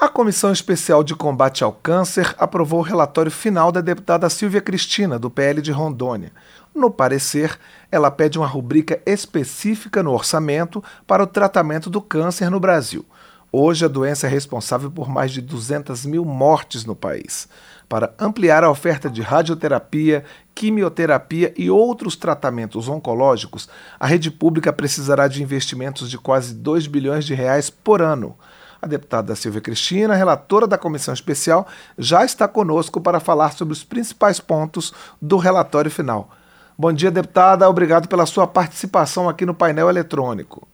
A Comissão Especial de Combate ao Câncer aprovou o relatório final da deputada Silvia Cristina, do PL de Rondônia. No parecer, ela pede uma rubrica específica no orçamento para o tratamento do câncer no Brasil. Hoje, a doença é responsável por mais de 200 mil mortes no país. Para ampliar a oferta de radioterapia, quimioterapia e outros tratamentos oncológicos, a rede pública precisará de investimentos de quase 2 bilhões de reais por ano. A deputada Silvia Cristina, relatora da comissão especial, já está conosco para falar sobre os principais pontos do relatório final. Bom dia, deputada. Obrigado pela sua participação aqui no painel eletrônico.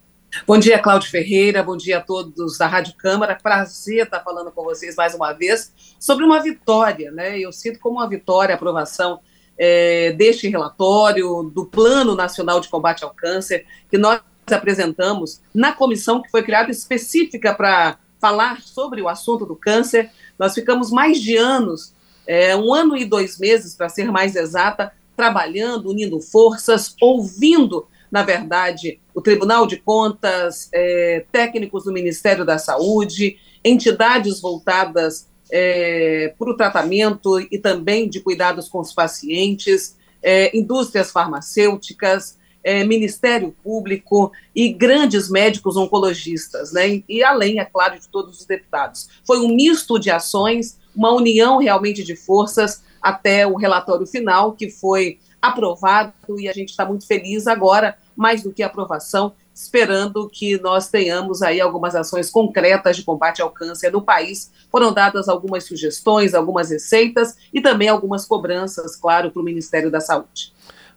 Bom dia, Cláudio Ferreira. Bom dia a todos da Rádio Câmara. Prazer estar falando com vocês mais uma vez sobre uma vitória, né? Eu sinto como uma vitória a aprovação é, deste relatório, do Plano Nacional de Combate ao Câncer, que nós apresentamos na comissão que foi criada específica para falar sobre o assunto do câncer. Nós ficamos mais de anos, é, um ano e dois meses, para ser mais exata, trabalhando, unindo forças, ouvindo, na verdade, o Tribunal de Contas, é, técnicos do Ministério da Saúde, entidades voltadas é, para o tratamento e também de cuidados com os pacientes, é, indústrias farmacêuticas, é, Ministério Público e grandes médicos oncologistas, né? E além, é claro, de todos os deputados. Foi um misto de ações, uma união realmente de forças até o relatório final, que foi aprovado, e a gente está muito feliz agora, mais do que aprovação, esperando que nós tenhamos aí algumas ações concretas de combate ao câncer no país. Foram dadas algumas sugestões, algumas receitas e também algumas cobranças, claro, para o Ministério da Saúde.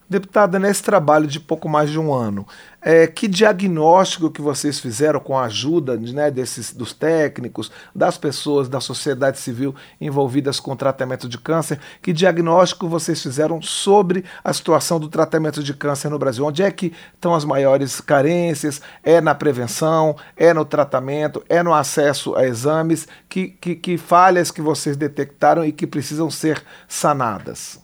Deputada, nesse trabalho de pouco mais de um ano, é, que diagnóstico que vocês fizeram com a ajuda né, desses, dos técnicos, das pessoas da sociedade civil envolvidas com o tratamento de câncer, que diagnóstico vocês fizeram sobre a situação do tratamento de câncer no Brasil? Onde é que estão as maiores carências? É na prevenção? É no tratamento? É no acesso a exames? Que, que, que falhas que vocês detectaram e que precisam ser sanadas?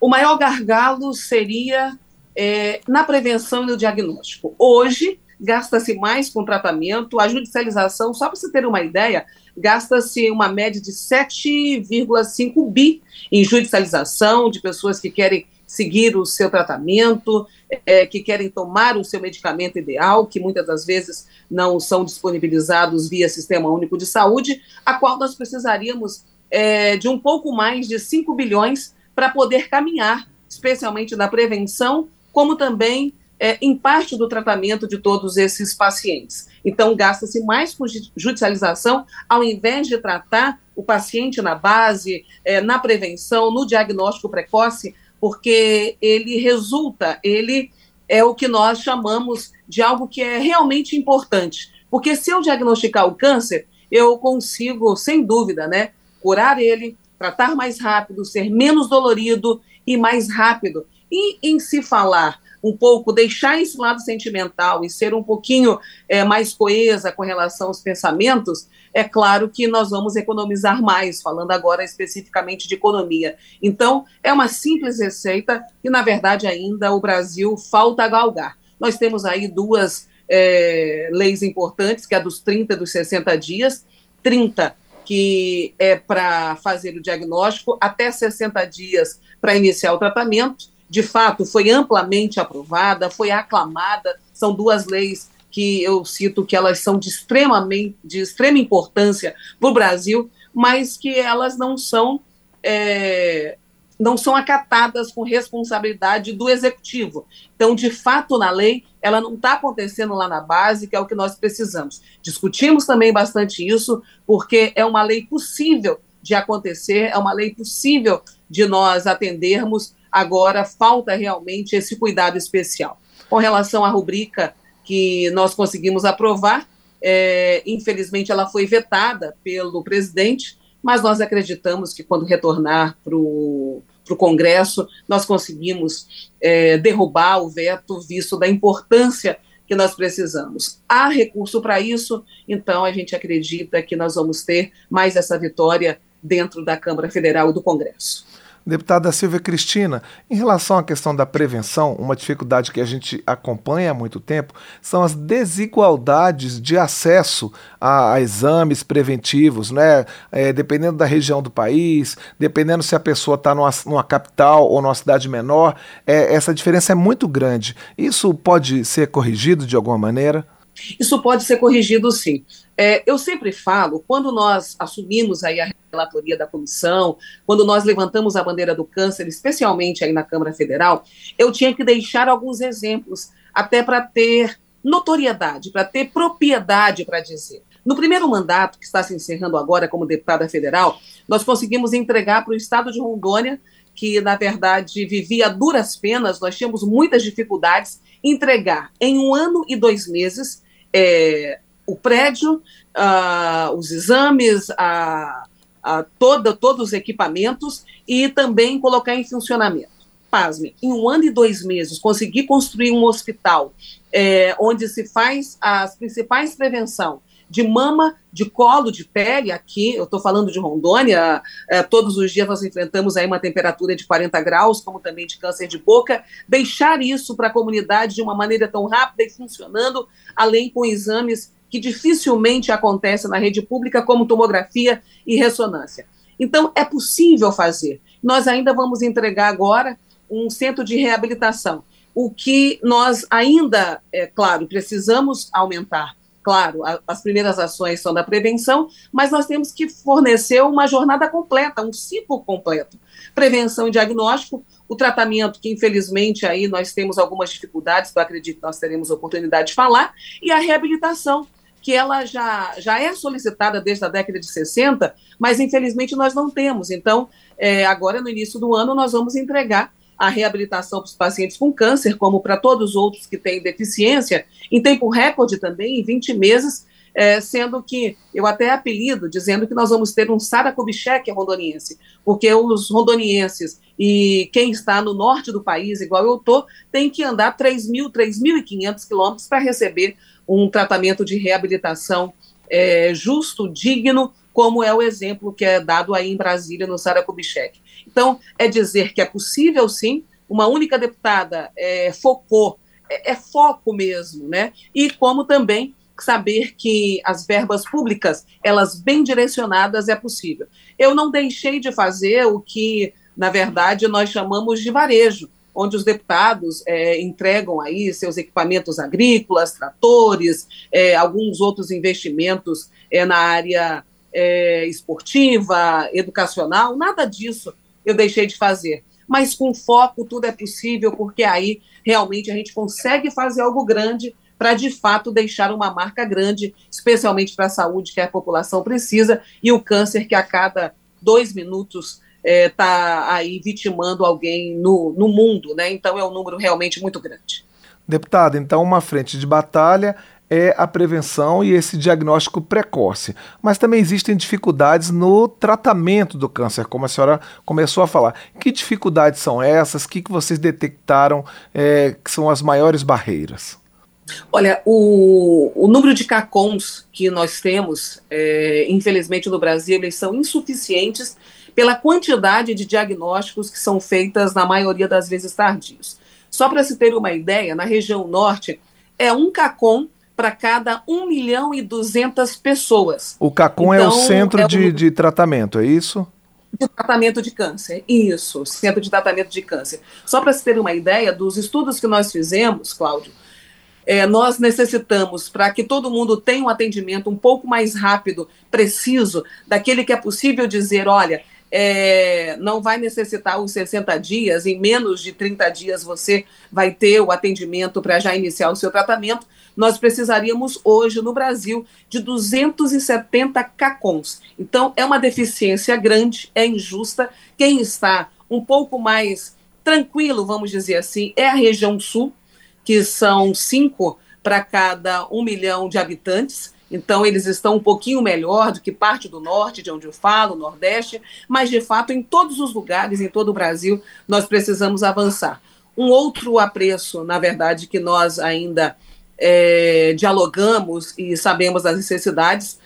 O maior gargalo seria é, na prevenção e no diagnóstico. Hoje, gasta-se mais com tratamento, a judicialização, só para você ter uma ideia, gasta-se uma média de 7,5 bi em judicialização de pessoas que querem seguir o seu tratamento, é, que querem tomar o seu medicamento ideal, que muitas das vezes não são disponibilizados via Sistema Único de Saúde, a qual nós precisaríamos é, de um pouco mais de 5 bilhões para poder caminhar, especialmente na prevenção, como também é, em parte do tratamento de todos esses pacientes. Então, gasta-se mais com judicialização, ao invés de tratar o paciente na base, é, na prevenção, no diagnóstico precoce, porque ele resulta, ele é o que nós chamamos de algo que é realmente importante. Porque se eu diagnosticar o câncer, eu consigo, sem dúvida, né, curar ele, tratar mais rápido, ser menos dolorido e mais rápido. E em se falar um pouco, deixar esse lado sentimental e ser um pouquinho é, mais coesa com relação aos pensamentos, é claro que nós vamos economizar mais, falando agora especificamente de economia. Então, é uma simples receita que, na verdade, ainda o Brasil falta galgar. Nós temos aí duas é, leis importantes, que é a dos 30 e dos 60 dias. 30 que é para fazer o diagnóstico, até 60 dias para iniciar o tratamento. De fato, foi amplamente aprovada, foi aclamada. São duas leis que eu cito que elas são de, extremamente, de extrema importância para o Brasil, mas que elas não são é, não são acatadas com responsabilidade do executivo. Então, de fato, na lei, ela não está acontecendo lá na base, que é o que nós precisamos. Discutimos também bastante isso, porque é uma lei possível de acontecer, é uma lei possível de nós atendermos, agora falta realmente esse cuidado especial. Com relação à rubrica que nós conseguimos aprovar, é, infelizmente ela foi vetada pelo presidente, mas nós acreditamos que quando retornar para o Congresso, nós conseguimos é, derrubar o veto, visto da importância que nós precisamos. Há recurso para isso, então a gente acredita que nós vamos ter mais essa vitória dentro da Câmara Federal e do Congresso. Deputada Silvia Cristina, em relação à questão da prevenção, uma dificuldade que a gente acompanha há muito tempo são as desigualdades de acesso a, a exames preventivos, né? É, dependendo da região do país, dependendo se a pessoa está numa, numa, capital ou numa cidade menor, é, essa diferença é muito grande. Isso pode ser corrigido de alguma maneira? Isso pode ser corrigido, sim. É, eu sempre falo, quando nós assumimos aí a relatoria da comissão, quando nós levantamos a bandeira do câncer, especialmente aí na Câmara Federal, eu tinha que deixar alguns exemplos, até para ter notoriedade, para ter propriedade para dizer. No primeiro mandato, que está se encerrando agora como deputada federal, nós conseguimos entregar para o estado de Rondônia, que na verdade vivia duras penas, nós tínhamos muitas dificuldades, entregar em um ano e dois meses é, o prédio, uh, os exames, a, a toda, todos os equipamentos e também colocar em funcionamento. Pasme, em um ano e dois meses, conseguir construir um hospital é, onde se faz as principais prevenção de mama, de colo, de pele, aqui, eu estou falando de Rondônia, é, todos os dias nós enfrentamos aí uma temperatura de 40 graus, como também de câncer de boca, deixar isso para a comunidade de uma maneira tão rápida e funcionando, além com exames que dificilmente acontecem na rede pública, como tomografia e ressonância. Então, é possível fazer. Nós ainda vamos entregar agora um centro de reabilitação. O que nós ainda, é claro, precisamos aumentar Claro, a, as primeiras ações são da prevenção, mas nós temos que fornecer uma jornada completa, um ciclo completo. Prevenção e diagnóstico, o tratamento, que infelizmente aí nós temos algumas dificuldades, eu acredito que nós teremos oportunidade de falar, e a reabilitação, que ela já, já é solicitada desde a década de 60, mas infelizmente nós não temos. Então, é, agora no início do ano, nós vamos entregar a reabilitação para os pacientes com câncer, como para todos os outros que têm deficiência, em tempo recorde também, em 20 meses, é, sendo que eu até apelido dizendo que nós vamos ter um Sara Kubitschek rondoniense, porque os rondonienses e quem está no norte do país, igual eu estou, tem que andar 3.000, 3.500 quilômetros para receber um tratamento de reabilitação é, justo, digno, como é o exemplo que é dado aí em Brasília, no Sara Kubitschek. Então, é dizer que é possível, sim, uma única deputada é, focou, é, é foco mesmo, né? E como também saber que as verbas públicas, elas bem direcionadas, é possível. Eu não deixei de fazer o que, na verdade, nós chamamos de varejo, onde os deputados é, entregam aí seus equipamentos agrícolas, tratores, é, alguns outros investimentos é, na área é, esportiva, educacional, nada disso eu deixei de fazer. Mas com foco tudo é possível, porque aí realmente a gente consegue fazer algo grande para de fato deixar uma marca grande, especialmente para a saúde que a população precisa e o câncer que a cada dois minutos está é, tá aí vitimando alguém no, no mundo, né? Então é um número realmente muito grande. Deputada, então uma frente de batalha é a prevenção e esse diagnóstico precoce. Mas também existem dificuldades no tratamento do câncer, como a senhora começou a falar. Que dificuldades são essas? O que, que vocês detectaram é, que são as maiores barreiras? Olha, o, o número de CACONs que nós temos, é, infelizmente no Brasil, eles são insuficientes pela quantidade de diagnósticos que são feitas, na maioria das vezes, tardios. Só para se ter uma ideia, na região norte, é um CACON para cada 1 milhão e 200 pessoas. O CACOM então, é o então, centro é. De, de tratamento, é isso? De tratamento de câncer, isso, centro de tratamento de câncer. Só para se ter uma ideia dos estudos que nós fizemos, Cláudio, é, nós necessitamos, para que todo mundo tenha um atendimento um pouco mais rápido, preciso, daquele que é possível dizer, olha, é, não vai necessitar os 60 dias, em menos de 30 dias você vai ter o atendimento para já iniciar o seu tratamento. Nós precisaríamos hoje no Brasil de 270 CACONs. Então é uma deficiência grande, é injusta. Quem está um pouco mais tranquilo, vamos dizer assim, é a região sul, que são cinco para cada um milhão de habitantes. Então, eles estão um pouquinho melhor do que parte do norte, de onde eu falo, nordeste, mas de fato, em todos os lugares, em todo o Brasil, nós precisamos avançar. Um outro apreço, na verdade, que nós ainda é, dialogamos e sabemos das necessidades,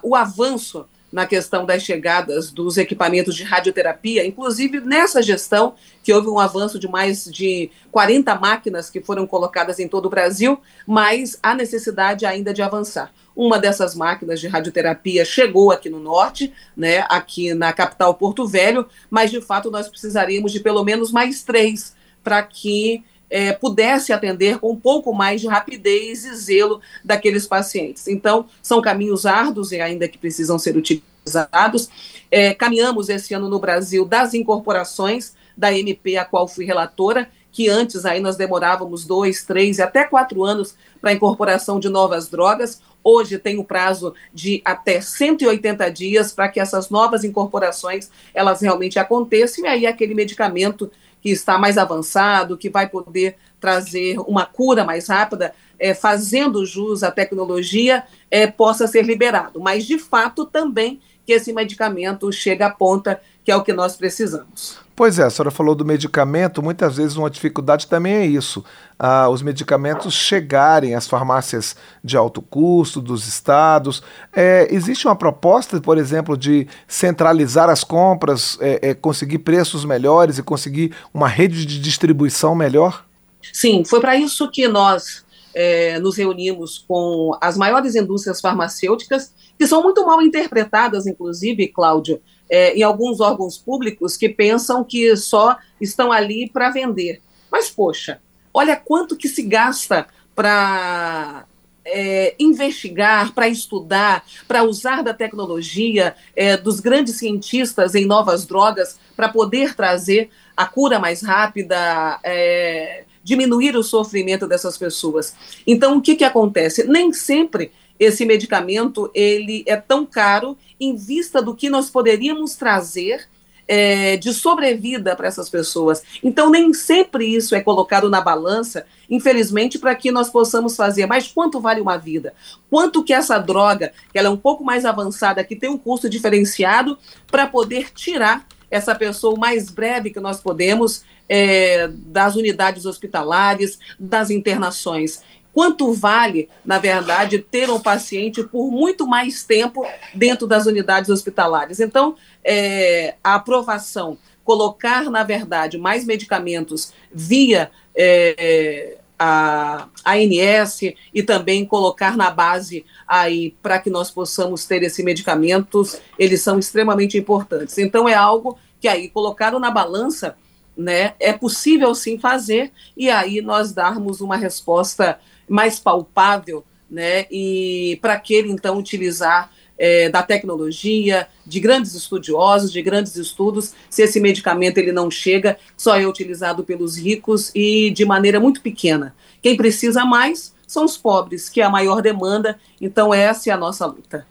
o avanço na questão das chegadas dos equipamentos de radioterapia, inclusive nessa gestão, que houve um avanço de mais de 40 máquinas que foram colocadas em todo o Brasil, mas há necessidade ainda de avançar. Uma dessas máquinas de radioterapia chegou aqui no norte, né, aqui na capital Porto Velho, mas de fato nós precisaríamos de pelo menos mais três para que é, pudesse atender com um pouco mais de rapidez e zelo daqueles pacientes. Então, são caminhos árduos e ainda que precisam ser utilizados. É, caminhamos esse ano no Brasil das incorporações da MP, a qual fui relatora, que antes aí nós demorávamos dois, três e até quatro anos para a incorporação de novas drogas. Hoje tem o prazo de até 180 dias para que essas novas incorporações elas realmente aconteçam e aí aquele medicamento que está mais avançado, que vai poder trazer uma cura mais rápida, é, fazendo jus à tecnologia, é, possa ser liberado. Mas, de fato, também que esse medicamento chegue à ponta, que é o que nós precisamos. Pois é, a senhora falou do medicamento, muitas vezes uma dificuldade também é isso. Ah, os medicamentos chegarem às farmácias de alto custo, dos estados. É, existe uma proposta, por exemplo, de centralizar as compras, é, é, conseguir preços melhores e conseguir uma rede de distribuição melhor? Sim, foi para isso que nós é, nos reunimos com as maiores indústrias farmacêuticas, que são muito mal interpretadas, inclusive, Cláudio, é, em alguns órgãos públicos que pensam que só estão ali para vender. Mas, poxa, olha quanto que se gasta para é, investigar, para estudar, para usar da tecnologia, é, dos grandes cientistas em novas drogas, para poder trazer a cura mais rápida, é, diminuir o sofrimento dessas pessoas. Então, o que, que acontece? Nem sempre esse medicamento ele é tão caro em vista do que nós poderíamos trazer é, de sobrevida para essas pessoas. Então, nem sempre isso é colocado na balança, infelizmente, para que nós possamos fazer. Mas quanto vale uma vida? Quanto que essa droga, que ela é um pouco mais avançada, que tem um custo diferenciado, para poder tirar essa pessoa o mais breve que nós podemos é, das unidades hospitalares, das internações quanto vale, na verdade, ter um paciente por muito mais tempo dentro das unidades hospitalares. Então, é, a aprovação, colocar, na verdade, mais medicamentos via é, a ANS e também colocar na base aí para que nós possamos ter esse medicamentos, eles são extremamente importantes. Então, é algo que aí, colocado na balança, né, é possível sim fazer e aí nós darmos uma resposta mais palpável, né? E para aquele então utilizar é, da tecnologia, de grandes estudiosos, de grandes estudos, se esse medicamento ele não chega, só é utilizado pelos ricos e de maneira muito pequena. Quem precisa mais são os pobres, que é a maior demanda, então essa é a nossa luta.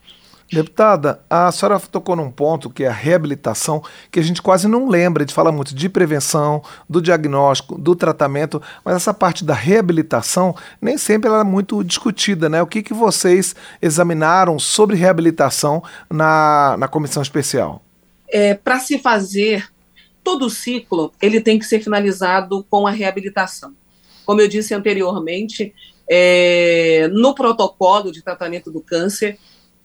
Deputada, a senhora tocou num ponto que é a reabilitação, que a gente quase não lembra de falar muito de prevenção, do diagnóstico, do tratamento, mas essa parte da reabilitação nem sempre ela é muito discutida, né? O que, que vocês examinaram sobre reabilitação na, na comissão especial? É, Para se fazer todo o ciclo, ele tem que ser finalizado com a reabilitação. Como eu disse anteriormente, é, no protocolo de tratamento do câncer,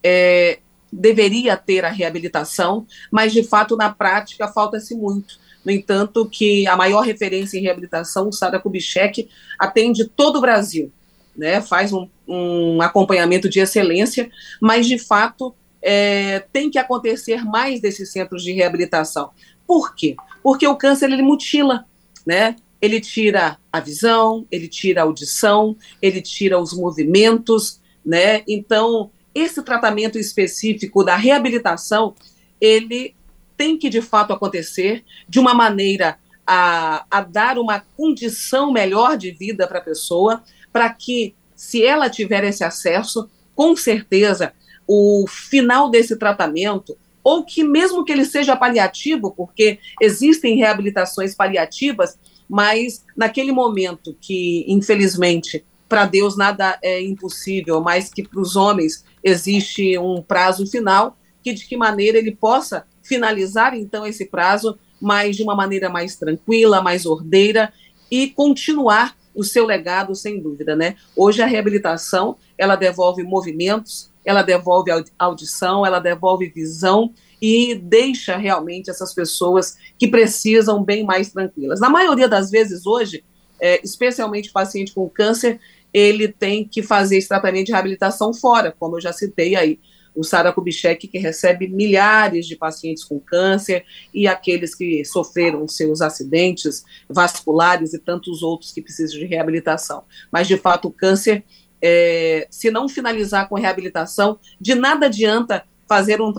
é, deveria ter a reabilitação, mas de fato na prática falta-se muito. No entanto, que a maior referência em reabilitação, o Sara Kubitschek, atende todo o Brasil, né? faz um, um acompanhamento de excelência, mas de fato é, tem que acontecer mais desses centros de reabilitação. Por quê? Porque o câncer ele mutila, né? Ele tira a visão, ele tira a audição, ele tira os movimentos, né? Então esse tratamento específico da reabilitação, ele tem que de fato acontecer de uma maneira a, a dar uma condição melhor de vida para a pessoa, para que, se ela tiver esse acesso, com certeza o final desse tratamento, ou que mesmo que ele seja paliativo, porque existem reabilitações paliativas, mas naquele momento que, infelizmente, para Deus nada é impossível, mas que para os homens existe um prazo final, que de que maneira ele possa finalizar então esse prazo, mas de uma maneira mais tranquila, mais ordeira e continuar o seu legado sem dúvida, né? Hoje a reabilitação, ela devolve movimentos, ela devolve audição, ela devolve visão e deixa realmente essas pessoas que precisam bem mais tranquilas. Na maioria das vezes hoje, é, especialmente paciente com câncer, ele tem que fazer esse tratamento de reabilitação fora, como eu já citei aí. O Sara Kubitschek, que recebe milhares de pacientes com câncer e aqueles que sofreram seus acidentes vasculares e tantos outros que precisam de reabilitação. Mas, de fato, o câncer, é, se não finalizar com reabilitação, de nada adianta fazer um,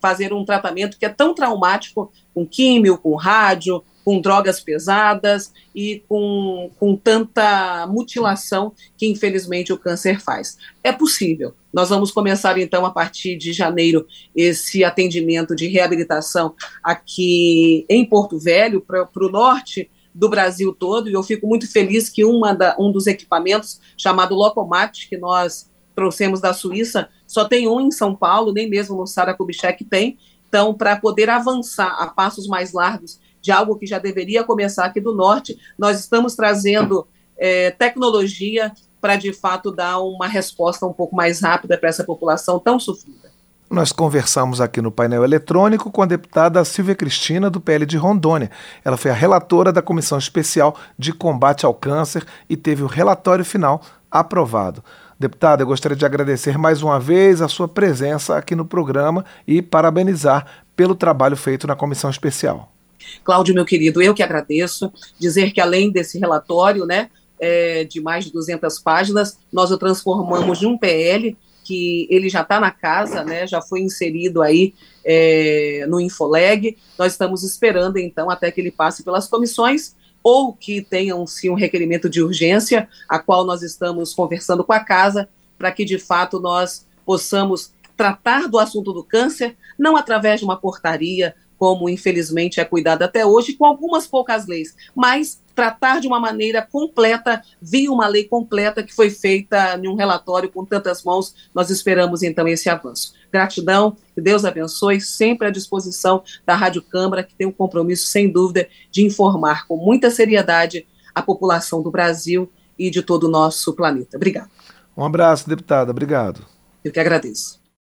fazer um tratamento que é tão traumático, com químio, com rádio, com drogas pesadas e com, com tanta mutilação que, infelizmente, o câncer faz. É possível. Nós vamos começar, então, a partir de janeiro, esse atendimento de reabilitação aqui em Porto Velho, para o norte do Brasil todo, e eu fico muito feliz que uma da, um dos equipamentos, chamado Locomat, que nós trouxemos da Suíça, só tem um em São Paulo, nem mesmo no Sara Kubitschek tem. Então, para poder avançar a passos mais largos de algo que já deveria começar aqui do norte. Nós estamos trazendo é, tecnologia para, de fato, dar uma resposta um pouco mais rápida para essa população tão sofrida. Nós conversamos aqui no painel eletrônico com a deputada Silvia Cristina, do PL de Rondônia. Ela foi a relatora da Comissão Especial de Combate ao Câncer e teve o relatório final aprovado. Deputada, eu gostaria de agradecer mais uma vez a sua presença aqui no programa e parabenizar pelo trabalho feito na Comissão Especial. Cláudio, meu querido, eu que agradeço. Dizer que além desse relatório, né, é, de mais de 200 páginas, nós o transformamos em um PL que ele já está na casa, né, já foi inserido aí é, no Infoleg. Nós estamos esperando, então, até que ele passe pelas comissões ou que tenham, sim, um requerimento de urgência, a qual nós estamos conversando com a casa, para que, de fato, nós possamos tratar do assunto do câncer, não através de uma portaria, como infelizmente é cuidado até hoje, com algumas poucas leis, mas tratar de uma maneira completa, via uma lei completa que foi feita em um relatório com tantas mãos, nós esperamos então esse avanço. Gratidão, que Deus abençoe, sempre à disposição da Rádio Câmara, que tem um compromisso, sem dúvida, de informar com muita seriedade a população do Brasil e de todo o nosso planeta. Obrigado. Um abraço, deputada. Obrigado. Eu que agradeço.